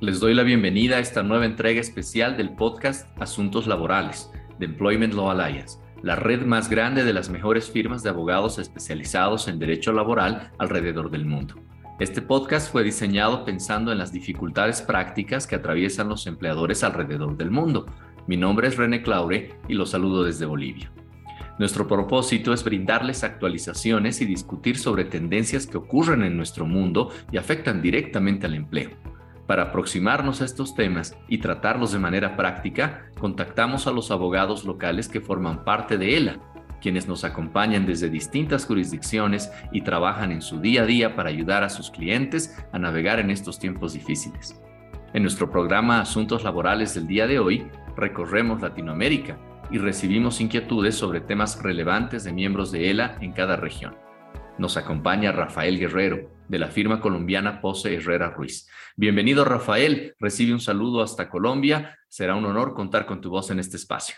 Les doy la bienvenida a esta nueva entrega especial del podcast Asuntos Laborales de Employment Law Alliance, la red más grande de las mejores firmas de abogados especializados en derecho laboral alrededor del mundo. Este podcast fue diseñado pensando en las dificultades prácticas que atraviesan los empleadores alrededor del mundo. Mi nombre es René Claure y los saludo desde Bolivia. Nuestro propósito es brindarles actualizaciones y discutir sobre tendencias que ocurren en nuestro mundo y afectan directamente al empleo. Para aproximarnos a estos temas y tratarlos de manera práctica, contactamos a los abogados locales que forman parte de ELA, quienes nos acompañan desde distintas jurisdicciones y trabajan en su día a día para ayudar a sus clientes a navegar en estos tiempos difíciles. En nuestro programa Asuntos Laborales del día de hoy, recorremos Latinoamérica y recibimos inquietudes sobre temas relevantes de miembros de ELA en cada región. Nos acompaña Rafael Guerrero, de la firma colombiana Pose Herrera Ruiz. Bienvenido Rafael, recibe un saludo hasta Colombia. Será un honor contar con tu voz en este espacio.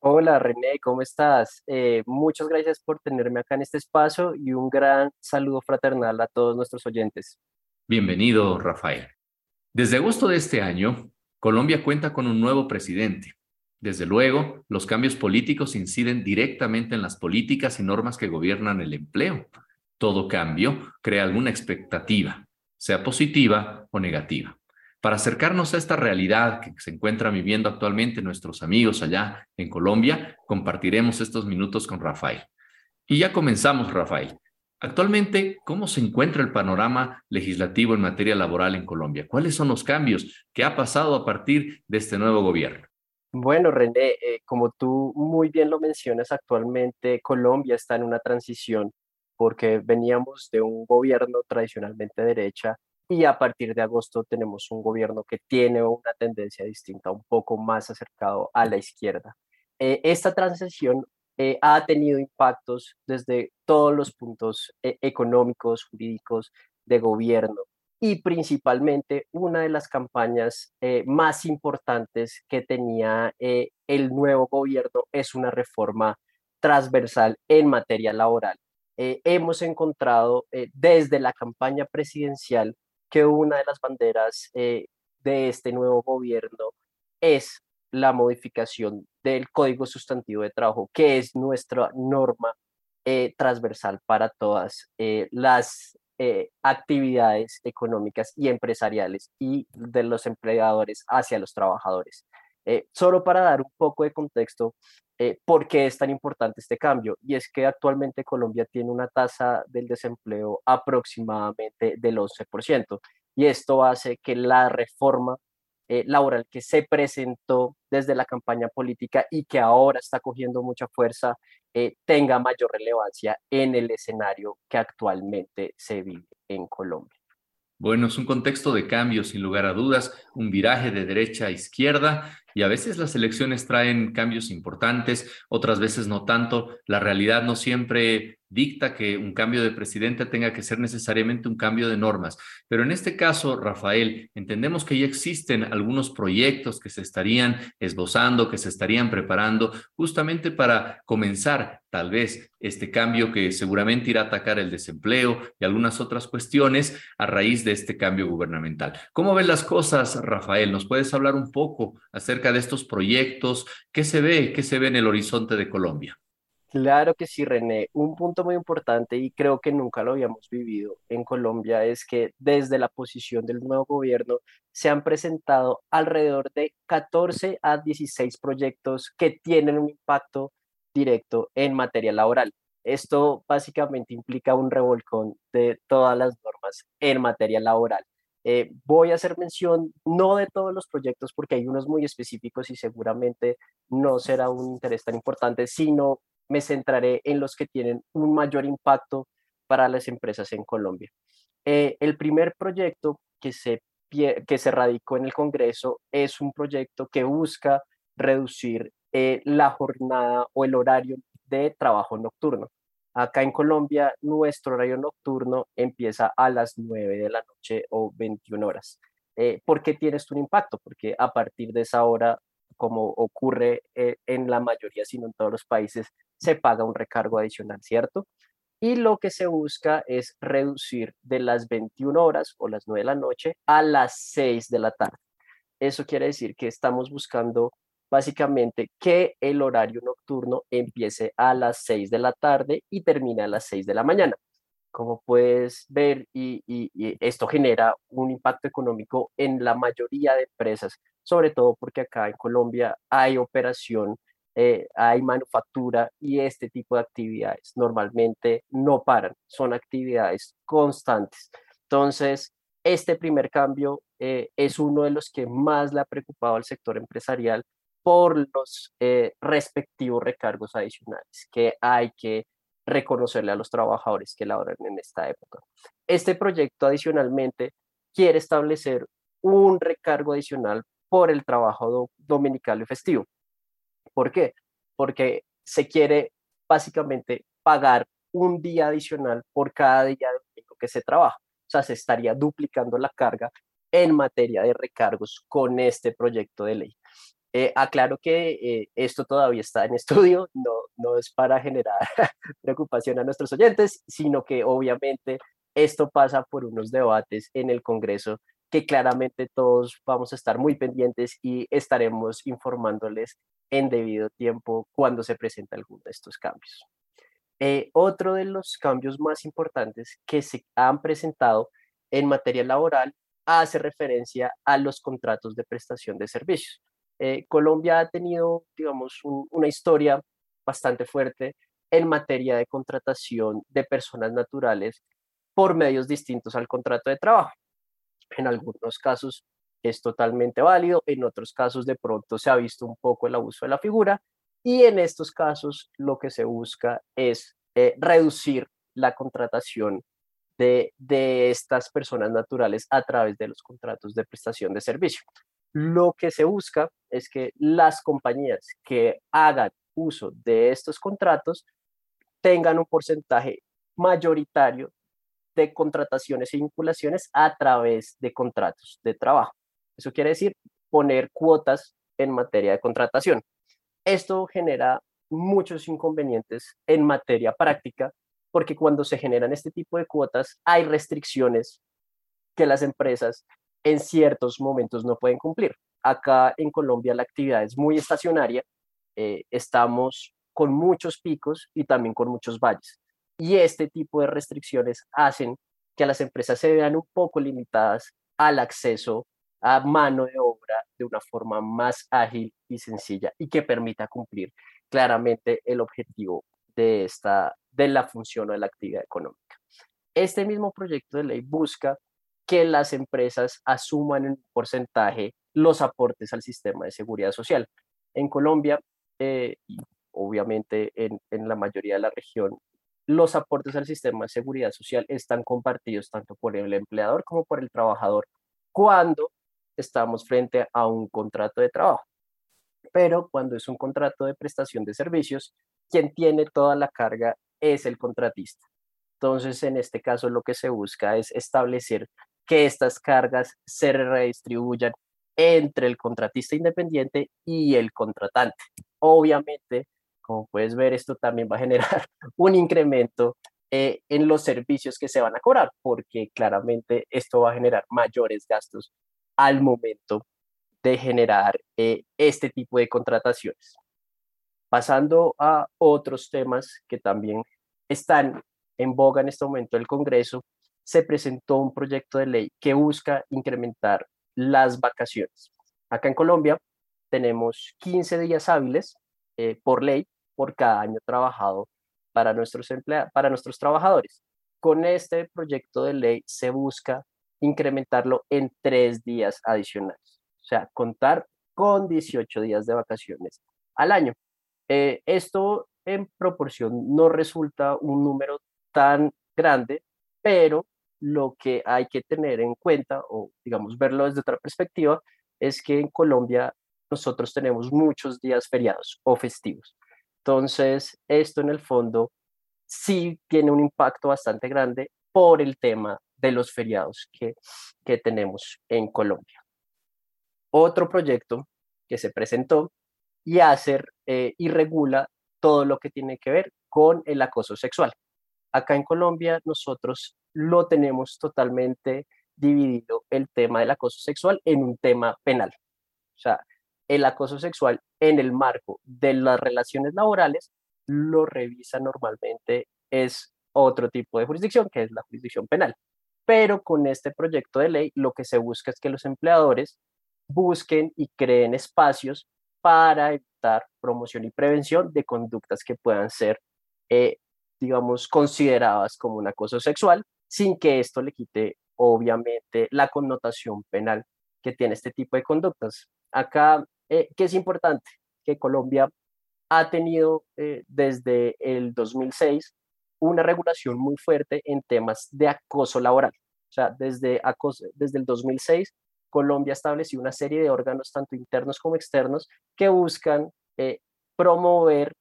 Hola René, ¿cómo estás? Eh, muchas gracias por tenerme acá en este espacio y un gran saludo fraternal a todos nuestros oyentes. Bienvenido Rafael. Desde agosto de este año, Colombia cuenta con un nuevo presidente. Desde luego, los cambios políticos inciden directamente en las políticas y normas que gobiernan el empleo. Todo cambio crea alguna expectativa, sea positiva o negativa. Para acercarnos a esta realidad que se encuentran viviendo actualmente nuestros amigos allá en Colombia, compartiremos estos minutos con Rafael. Y ya comenzamos, Rafael. Actualmente, ¿cómo se encuentra el panorama legislativo en materia laboral en Colombia? ¿Cuáles son los cambios que ha pasado a partir de este nuevo gobierno? Bueno, René, eh, como tú muy bien lo mencionas, actualmente Colombia está en una transición porque veníamos de un gobierno tradicionalmente derecha y a partir de agosto tenemos un gobierno que tiene una tendencia distinta, un poco más acercado a la izquierda. Eh, esta transición eh, ha tenido impactos desde todos los puntos eh, económicos, jurídicos, de gobierno y principalmente una de las campañas más importantes que tenía el nuevo gobierno es una reforma transversal en materia laboral eh, hemos encontrado eh, desde la campaña presidencial que una de las banderas eh, de este nuevo gobierno es la modificación del Código Sustantivo de Trabajo, que es nuestra norma transversal para todas las actividades económicas y empresariales y de los empleadores hacia los trabajadores. Solo para dar un poco de contexto, eh, por qué es tan importante este cambio. Y es que actualmente Colombia tiene una tasa del desempleo aproximadamente del 11%. Y esto hace que la reforma eh, laboral que se presentó desde la campaña política y que ahora está cogiendo mucha fuerza eh, tenga mayor relevancia en el escenario que actualmente se vive en Colombia. Bueno, es un contexto de cambio, sin lugar a dudas, un viraje de derecha a izquierda y a veces las elecciones traen cambios importantes, otras veces no tanto. La realidad no siempre dicta que un cambio de presidente tenga que ser necesariamente un cambio de normas. Pero en este caso, Rafael, entendemos que ya existen algunos proyectos que se estarían esbozando, que se estarían preparando justamente para comenzar tal vez este cambio que seguramente irá a atacar el desempleo y algunas otras cuestiones a raíz de este cambio gubernamental. ¿Cómo ven las cosas, Rafael? ¿Nos puedes hablar un poco acerca de estos proyectos? ¿Qué se ve? ¿Qué se ve en el horizonte de Colombia? Claro que sí, René. Un punto muy importante y creo que nunca lo habíamos vivido en Colombia es que desde la posición del nuevo gobierno se han presentado alrededor de 14 a 16 proyectos que tienen un impacto directo en materia laboral. Esto básicamente implica un revolcón de todas las normas en materia laboral. Eh, voy a hacer mención no de todos los proyectos porque hay unos muy específicos y seguramente no será un interés tan importante, sino me centraré en los que tienen un mayor impacto para las empresas en Colombia. Eh, el primer proyecto que se, que se radicó en el Congreso es un proyecto que busca reducir eh, la jornada o el horario de trabajo nocturno. Acá en Colombia, nuestro horario nocturno empieza a las 9 de la noche o 21 horas. Eh, ¿Por qué tienes un impacto? Porque a partir de esa hora, como ocurre en la mayoría, sino en todos los países, se paga un recargo adicional, ¿cierto? y lo que se busca es reducir de las 21 horas o las 9 de la noche a las 6 de la tarde. Eso quiere decir que estamos buscando básicamente que el horario nocturno empiece a las 6 de la tarde y termine a las 6 de la mañana. Como puedes ver, y, esto genera un impacto económico en la mayoría de empresas, sobre todo porque acá en Colombia hay operación, eh, hay manufactura y este tipo de actividades normalmente no paran, son actividades constantes. Entonces, este primer cambio eh, es uno de los que más le ha preocupado al sector empresarial por los eh, respectivos recargos adicionales que hay que reconocerle a los trabajadores que laboran en esta época. Este proyecto adicionalmente quiere establecer un recargo adicional por el trabajo dominical y festivo. ¿Por qué? Porque se quiere básicamente pagar un día adicional por cada día que se trabaja. O sea, se estaría duplicando la carga en materia de recargos con este proyecto de ley. Eh, aclaro que eh, esto todavía está en estudio, no, no es para generar preocupación a nuestros oyentes, sino que obviamente esto pasa por unos debates en el Congreso que claramente todos vamos a estar muy pendientes y estaremos informándoles en debido tiempo cuando se presente alguno de estos cambios. Eh, otro de los cambios más importantes que se han presentado en materia laboral hace referencia a los contratos de prestación de servicios. Eh, Colombia ha tenido, digamos, una historia bastante fuerte en materia de contratación de personas naturales por medios distintos al contrato de trabajo. En algunos casos es totalmente válido, en otros casos de pronto se ha visto un poco el abuso de la figura y en estos casos lo que se busca es eh, reducir la contratación de, de estas personas naturales a través de los contratos de prestación de servicio. Lo que se busca es que las compañías que hagan uso de estos contratos tengan un porcentaje mayoritario de contrataciones y vinculaciones a través de contratos de trabajo. Eso quiere decir poner cuotas en materia de contratación. Esto genera muchos inconvenientes en materia práctica porque cuando se generan este tipo de cuotas hay restricciones que las empresas en ciertos momentos no pueden cumplir. Acá en Colombia la actividad es muy estacionaria, eh, estamos con muchos picos y también con muchos valles. Y este tipo de restricciones hacen que las empresas se vean un poco limitadas al acceso a mano de obra de una forma más ágil y sencilla y que permita cumplir claramente el objetivo de, esta, de la función o de la actividad económica. Este mismo proyecto de ley busca que las empresas asuman en porcentaje los aportes al sistema de seguridad social. En Colombia, eh, obviamente en, en la mayoría de la región, los aportes al sistema de seguridad social están compartidos tanto por el empleador como por el trabajador cuando estamos frente a un contrato de trabajo. Pero cuando es un contrato de prestación de servicios, quien tiene toda la carga es el contratista. Entonces, en este caso, lo que se busca es establecer que estas cargas se redistribuyan entre el contratista independiente y el contratante. Obviamente, como puedes ver, esto también va a generar un incremento eh, en los servicios que se van a cobrar, porque claramente esto va a generar mayores gastos al momento de generar eh, este tipo de contrataciones. Pasando a otros temas que también están en boga en este momento del Congreso, se presentó un proyecto de ley que busca incrementar las vacaciones. Acá en Colombia tenemos 15 días hábiles eh, por ley por cada año trabajado para nuestros, para nuestros trabajadores. Con este proyecto de ley se busca incrementarlo en tres días adicionales, o sea, contar con 18 días de vacaciones al año. Eh, esto en proporción no resulta un número tan grande, pero lo que hay que tener en cuenta, o digamos verlo desde otra perspectiva, es que en Colombia nosotros tenemos muchos días feriados o festivos. Entonces, esto en el fondo sí tiene un impacto bastante grande por el tema de los feriados que, que tenemos en Colombia. Otro proyecto que se presentó y hacer eh, y regula todo lo que tiene que ver con el acoso sexual. acá en Colombia nosotros lo tenemos totalmente dividido el tema del acoso sexual en un tema penal. O sea, el acoso sexual en el marco de las relaciones laborales lo revisa normalmente es otro tipo de jurisdicción, que es la jurisdicción penal. Pero con este proyecto de ley lo que se busca es que los empleadores busquen y creen espacios para evitar promoción y prevención de conductas que puedan ser, eh, digamos, consideradas como un acoso sexual, sin que esto le quite, obviamente, la connotación penal que tiene este tipo de conductas. Acá, eh, ¿qué es importante? Que Colombia ha tenido eh, desde el 2006 una regulación muy fuerte en temas de acoso laboral. O sea, desde, desde el 2006, Colombia estableció una serie de órganos, tanto internos como externos, que buscan eh, promover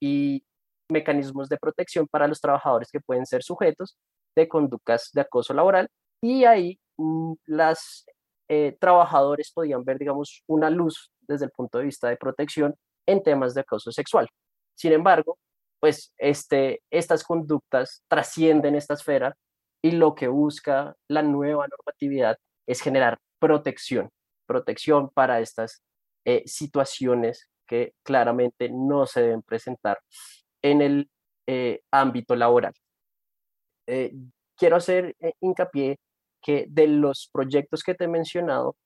y mecanismos de protección para los trabajadores que pueden ser sujetos de conductas de acoso laboral. Y ahí mm, las eh, trabajadores podían ver, digamos, una luz desde el punto de vista de protección en temas de acoso sexual. Sin embargo, pues este, estas conductas trascienden esta esfera y lo que busca la nueva normatividad es generar protección, protección para estas eh, situaciones que claramente no se deben presentar en el eh, ámbito laboral. Eh, quiero hacer hincapié que de los proyectos que te he mencionado,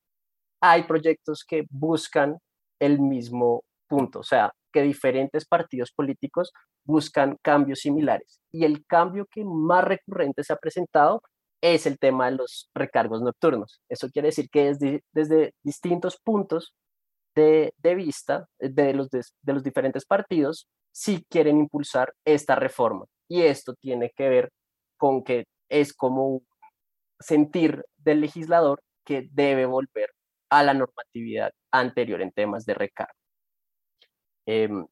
hay proyectos que buscan el mismo punto, o sea, que diferentes partidos políticos buscan cambios similares. Y el cambio que más recurrente se ha presentado es el tema de los recargos nocturnos. Eso quiere decir que desde, desde distintos puntos de, de vista de los, de, de los diferentes partidos, sí quieren impulsar esta reforma. Y esto tiene que ver con que es como sentir del legislador que debe volver a la normatividad anterior en temas de recargo. Em,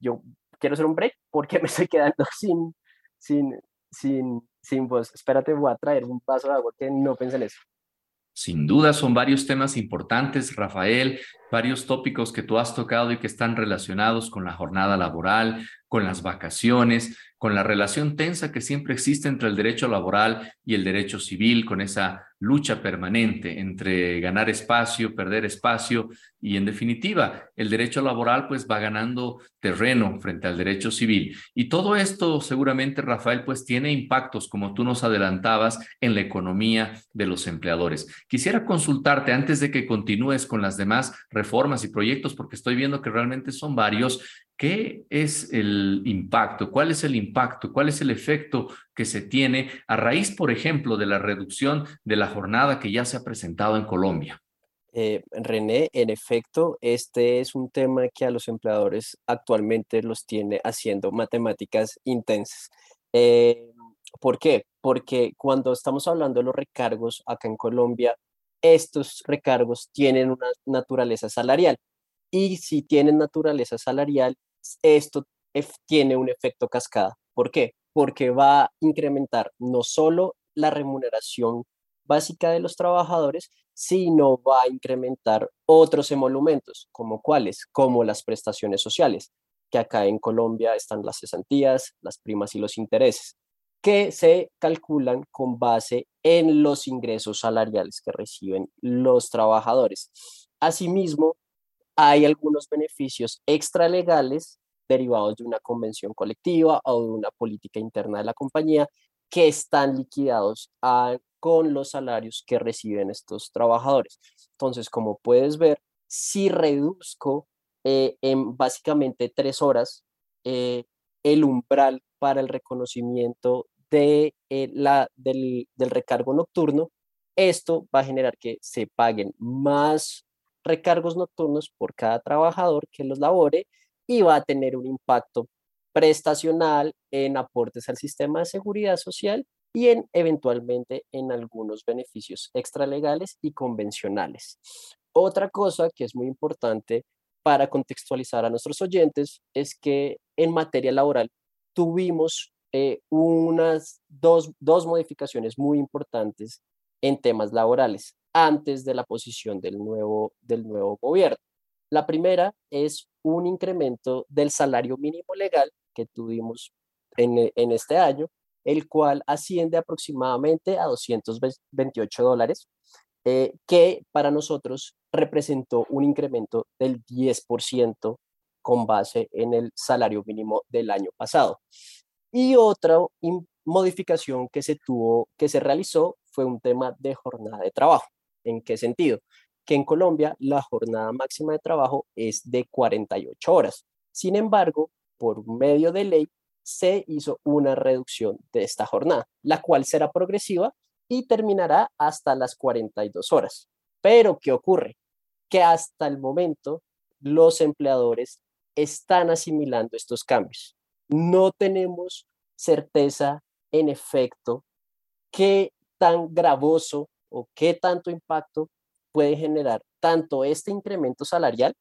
yo quiero hacer un break porque me estoy quedando sin, sin, sin, sin voz. Espérate, voy a traer un vaso de agua que no pensé en eso. Sin duda son varios temas importantes, Rafael, varios tópicos que tú has tocado y que están relacionados con la jornada laboral, con las vacaciones, con la relación tensa que siempre existe entre el derecho laboral y el derecho civil, con esa lucha permanente entre ganar espacio, perder espacio y en definitiva el derecho laboral pues va ganando terreno frente al derecho civil. Y todo esto seguramente Rafael pues tiene impactos como tú nos adelantabas en la economía de los empleadores. Quisiera consultarte antes de que continúes con las demás reformas y proyectos porque estoy viendo que realmente son varios ¿Qué es el impacto? ¿Cuál es el impacto? ¿Cuál es el efecto que se tiene a raíz, por ejemplo, de la reducción de la jornada que ya se ha presentado en Colombia? Eh, René, en efecto, este es un tema que a los empleadores actualmente los tiene haciendo matemáticas intensas. Eh, ¿Por qué? Porque cuando estamos hablando de los recargos acá en Colombia, estos recargos tienen una naturaleza salarial y si tienen naturaleza salarial, esto tiene un efecto cascada. ¿Por qué? Porque va a incrementar no solo la remuneración básica de los trabajadores, sino va a incrementar otros emolumentos, como cuáles, como las prestaciones sociales, que acá en Colombia están las cesantías, las primas y los intereses, que se calculan con base en los ingresos salariales que reciben los trabajadores. Asimismo, hay algunos beneficios extralegales derivados de una convención colectiva o de una política interna de la compañía que están liquidados con los salarios que reciben estos trabajadores. Entonces, como puedes ver, si reduzco eh, en básicamente tres horas eh, el umbral para el reconocimiento de, eh, la, del, recargo nocturno, esto va a generar que se paguen más recargos nocturnos por cada trabajador que los labore y va a tener un impacto prestacional en aportes al sistema de seguridad social y en eventualmente en algunos beneficios extralegales y convencionales. Otra cosa que es muy importante para contextualizar a nuestros oyentes es que en materia laboral tuvimos eh, unas dos, dos modificaciones muy importantes en temas laborales antes de la posición del nuevo, del nuevo gobierno. La primera es un incremento del salario mínimo legal que tuvimos en, en este año el cual asciende aproximadamente a 228 dólares, eh, que para nosotros representó un incremento del 10% con base en el salario mínimo del año pasado. Y otra modificación que se tuvo, que se realizó, fue un tema de jornada de trabajo. ¿En qué sentido? Que en Colombia la jornada máxima de trabajo es de 48 horas. Sin embargo, por medio de ley, se hizo una reducción de esta jornada, la cual será progresiva y terminará hasta las 42 horas. Pero, ¿qué ocurre? Que hasta el momento los empleadores están asimilando estos cambios. No tenemos certeza, en efecto, qué tan gravoso o qué tanto impacto puede generar tanto este incremento salarial,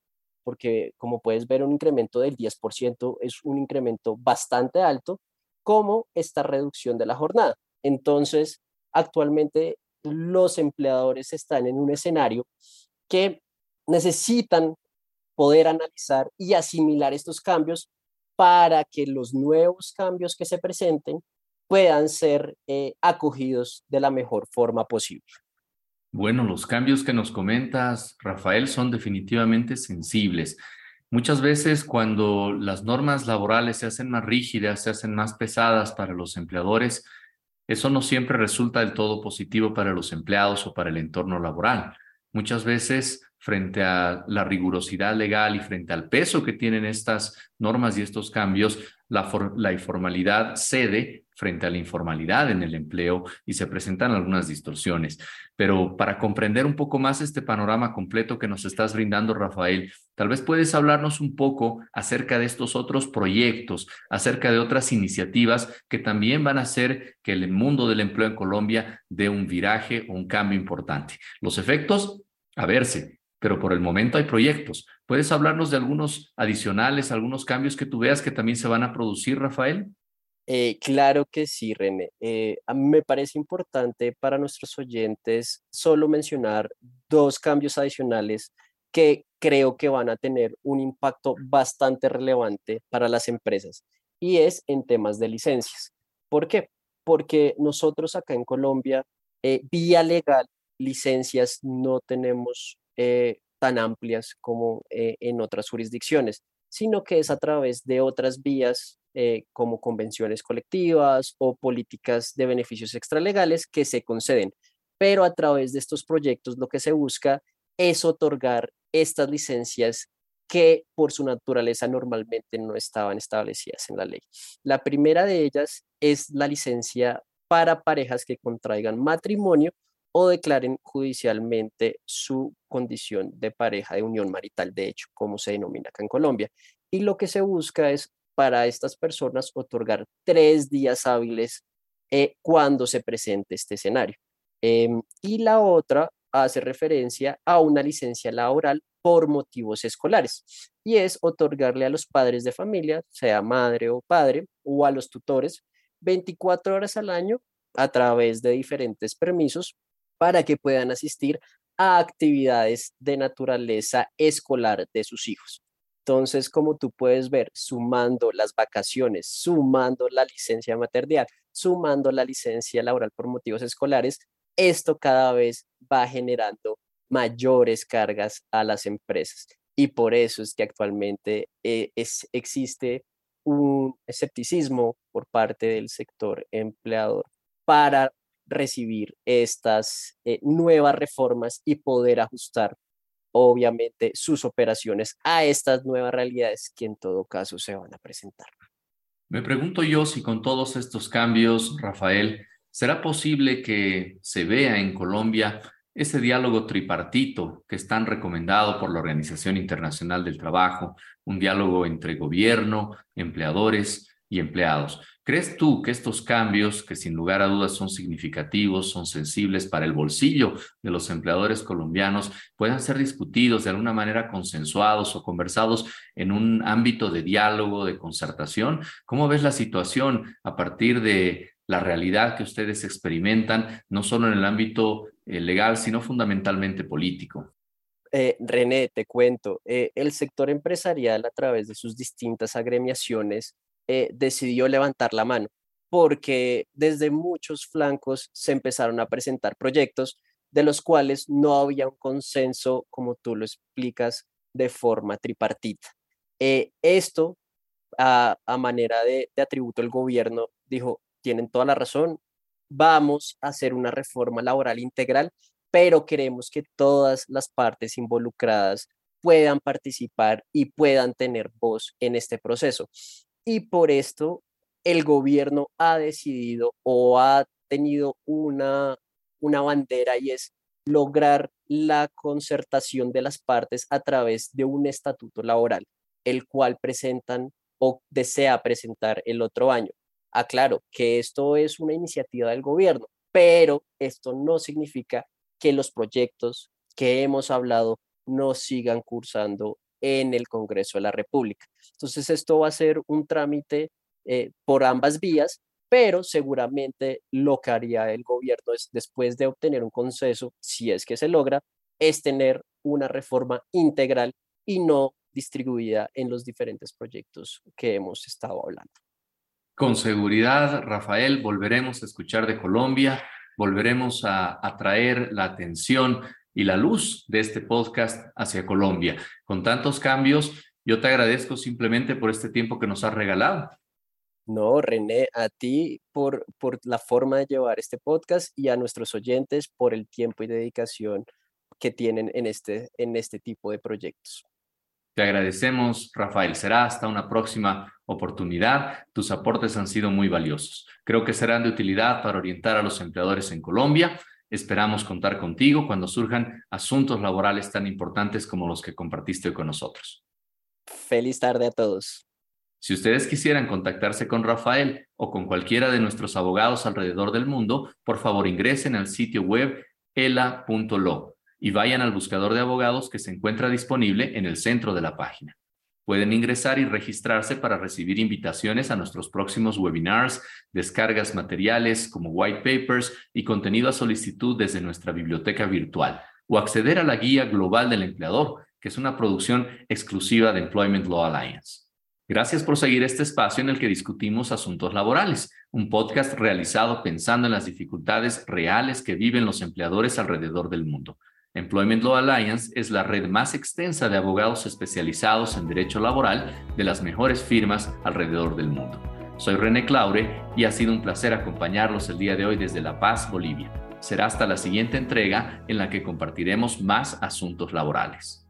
porque como puedes ver, un incremento del 10% es un incremento bastante alto, como esta reducción de la jornada. Entonces, actualmente los empleadores están en un escenario que necesitan poder analizar y asimilar estos cambios para que los nuevos cambios que se presenten puedan ser eh, acogidos de la mejor forma posible. Bueno, los cambios que nos comentas, Rafael, son definitivamente sensibles. Muchas veces cuando las normas laborales se hacen más rígidas, se hacen más pesadas para los empleadores, eso no siempre resulta del todo positivo para los empleados o para el entorno laboral. Muchas veces frente a la rigurosidad legal y frente al peso que tienen estas normas y estos cambios, la, la, informalidad cede frente a la informalidad en el empleo y se presentan algunas distorsiones. Pero para comprender un poco más este panorama completo que nos estás brindando, Rafael, tal vez puedes hablarnos un poco acerca de estos otros proyectos, acerca de otras iniciativas que también van a hacer que el mundo del empleo en Colombia dé un viraje o un cambio importante. Los efectos, a verse, pero por el momento hay proyectos. ¿Puedes hablarnos de algunos adicionales, algunos cambios que tú veas que también se van a producir, Rafael? Eh, claro que sí, René. Eh, me parece importante para nuestros oyentes solo mencionar dos cambios adicionales que creo que van a tener un impacto bastante relevante para las empresas y es en temas de licencias. ¿Por qué? Porque nosotros acá en Colombia, eh, vía legal, licencias no tenemos eh, tan amplias como eh, en otras jurisdicciones, sino que es a través de otras vías eh, como convenciones colectivas o políticas de beneficios extralegales que se conceden. Pero a través de estos proyectos lo que se busca es otorgar estas licencias que por su naturaleza normalmente no estaban establecidas en la ley. La primera de ellas es la licencia para parejas que contraigan matrimonio o declaren judicialmente su condición de pareja de unión marital, de hecho, como se denomina acá en Colombia. Y lo que se busca es para estas personas otorgar tres días hábiles eh, cuando se presente este escenario. Em, y la otra hace referencia a una licencia laboral por motivos escolares y es otorgarle a los padres de familia, sea madre o padre, o a los tutores, 24 horas al año a través de diferentes permisos para que puedan asistir a actividades de naturaleza escolar de sus hijos. Entonces, como tú puedes ver, sumando las vacaciones, sumando la licencia maternidad, sumando la licencia laboral por motivos escolares, esto cada vez va generando mayores cargas a las empresas. Y por eso es que actualmente eh, es, existe un escepticismo por parte del sector empleador para recibir estas eh, nuevas reformas y poder ajustar obviamente sus operaciones a estas nuevas realidades que en todo caso se van a presentar. Me pregunto yo si con todos estos cambios, Rafael, ¿será posible que se vea en Colombia ese diálogo tripartito que es tan recomendado por la Organización Internacional del Trabajo, un diálogo entre gobierno, empleadores y empleados? ¿Crees tú que estos cambios, que sin lugar a dudas son significativos, son sensibles para el bolsillo de los empleadores colombianos, puedan ser discutidos de alguna manera consensuados o conversados en un ámbito de diálogo, de concertación? ¿Cómo ves la situación a partir de la realidad que ustedes experimentan, no solo en el ámbito eh, legal, sino fundamentalmente político? Eh, René, te cuento, eh, el sector empresarial a través de sus distintas agremiaciones eh, decidió levantar la mano porque desde muchos flancos se empezaron a presentar proyectos de los cuales no había un consenso, como tú lo explicas, de forma tripartita. Eh, esto, a, manera de, de atributo, el gobierno dijo, tienen toda la razón, vamos a hacer una reforma laboral integral, pero queremos que todas las partes involucradas puedan participar y puedan tener voz en este proceso. Y por esto el gobierno ha decidido o ha tenido una, una bandera y es lograr la concertación de las partes a través de un estatuto laboral, el cual presentan o desea presentar el otro año. Aclaro que esto es una iniciativa del gobierno, pero esto no significa que los proyectos que hemos hablado no sigan cursando en el Congreso de la República. Entonces, esto va a ser un trámite eh, por ambas vías, pero seguramente lo que haría el gobierno es, después de obtener un consenso, si es que se logra, es tener una reforma integral y no distribuida en los diferentes proyectos que hemos estado hablando. Con seguridad, Rafael, volveremos a escuchar de Colombia, volveremos a atraer la atención y la luz de este podcast hacia Colombia. Con tantos cambios, yo te agradezco simplemente por este tiempo que nos has regalado. No, René, a ti por, por la forma de llevar este podcast y a nuestros oyentes por el tiempo y dedicación que tienen en este, en este tipo de proyectos. Te agradecemos, Rafael. Será hasta una próxima oportunidad. Tus aportes han sido muy valiosos. Creo que serán de utilidad para orientar a los empleadores en Colombia. Esperamos contar contigo cuando surjan asuntos laborales tan importantes como los que compartiste hoy con nosotros. Feliz tarde a todos. Si ustedes quisieran contactarse con Rafael o con cualquiera de nuestros abogados alrededor del mundo, por favor ingresen al sitio web ela.lo y vayan al buscador de abogados que se encuentra disponible en el centro de la página. Pueden ingresar y registrarse para recibir invitaciones a nuestros próximos webinars, descargas materiales como white papers y contenido a solicitud desde nuestra biblioteca virtual o acceder a la guía global del empleador, que es una producción exclusiva de Employment Law Alliance. Gracias por seguir este espacio en el que discutimos asuntos laborales, un podcast realizado pensando en las dificultades reales que viven los empleadores alrededor del mundo. Employment Law Alliance es la red más extensa de abogados especializados en derecho laboral de las mejores firmas alrededor del mundo. Soy René Claure y ha sido un placer acompañarlos el día de hoy desde La Paz, Bolivia. Será hasta la siguiente entrega en la que compartiremos más asuntos laborales.